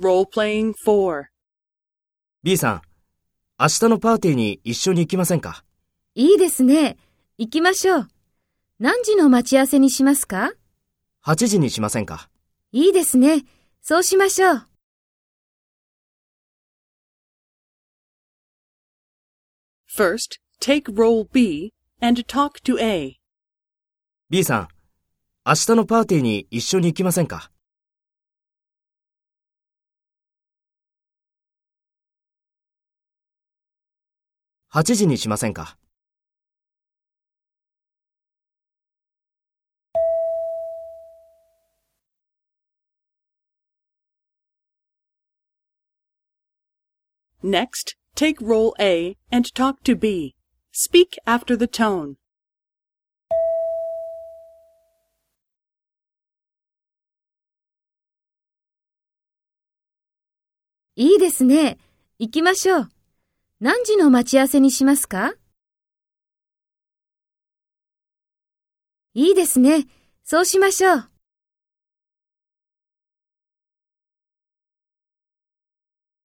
Role-playing 4. B さん、明日のパーティーに一緒に行きませんか？いいですね。行きましょう。何時の待ち合わせにしますか ?8 時にしませんか？いいですね。そうしましょう。First, take role B and talk to A. ?B さん、明日のパーティーに一緒に行きませんか？8時にしませんか Next, take role A and talk to B. Speak after the tone. いいですね。行きましょう。何時の待ち合わせにしますか？いいですね。そうしましょう。